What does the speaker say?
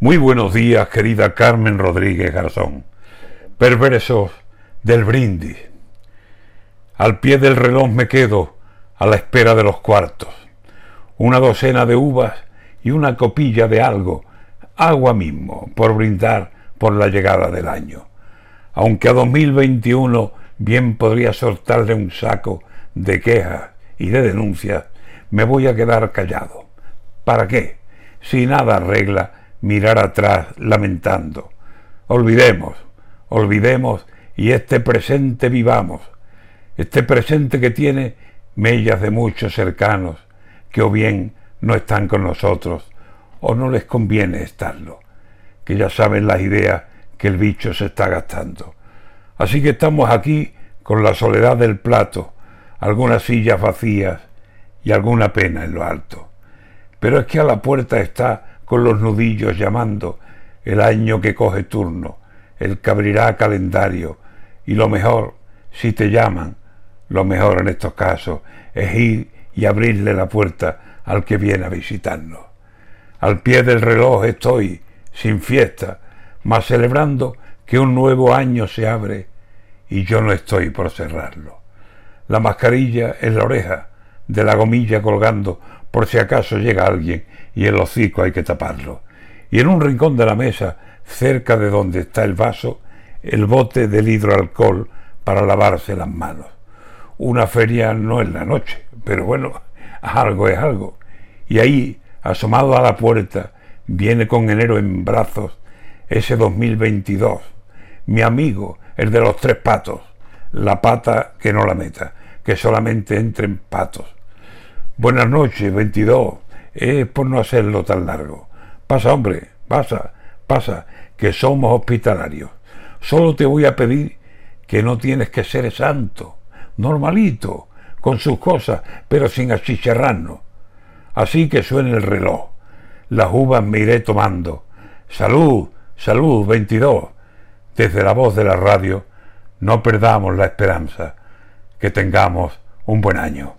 Muy buenos días, querida Carmen Rodríguez Garzón. Perversos del brindis. Al pie del reloj me quedo a la espera de los cuartos. Una docena de uvas y una copilla de algo, agua mismo, por brindar por la llegada del año. Aunque a 2021 bien podría soltarle un saco de quejas y de denuncias, me voy a quedar callado. ¿Para qué? Si nada arregla mirar atrás lamentando. Olvidemos, olvidemos y este presente vivamos, este presente que tiene mellas de muchos cercanos que o bien no están con nosotros o no les conviene estarlo, que ya saben las ideas que el bicho se está gastando. Así que estamos aquí con la soledad del plato, algunas sillas vacías y alguna pena en lo alto. Pero es que a la puerta está con los nudillos llamando, el año que coge turno, el que abrirá calendario, y lo mejor, si te llaman, lo mejor en estos casos es ir y abrirle la puerta al que viene a visitarnos. Al pie del reloj estoy, sin fiesta, mas celebrando que un nuevo año se abre y yo no estoy por cerrarlo. La mascarilla en la oreja, de la gomilla colgando por si acaso llega alguien y el hocico hay que taparlo. Y en un rincón de la mesa, cerca de donde está el vaso, el bote del hidroalcohol para lavarse las manos. Una feria no es la noche, pero bueno, algo es algo. Y ahí, asomado a la puerta, viene con enero en brazos ese 2022. Mi amigo, el de los tres patos. La pata que no la meta, que solamente entren patos. Buenas noches, 22. Es por no hacerlo tan largo. Pasa, hombre, pasa, pasa, que somos hospitalarios. Solo te voy a pedir que no tienes que ser santo, normalito, con sus cosas, pero sin achicharrarnos. Así que suene el reloj. Las uvas me iré tomando. Salud, salud, 22. Desde la voz de la radio, no perdamos la esperanza. Que tengamos un buen año.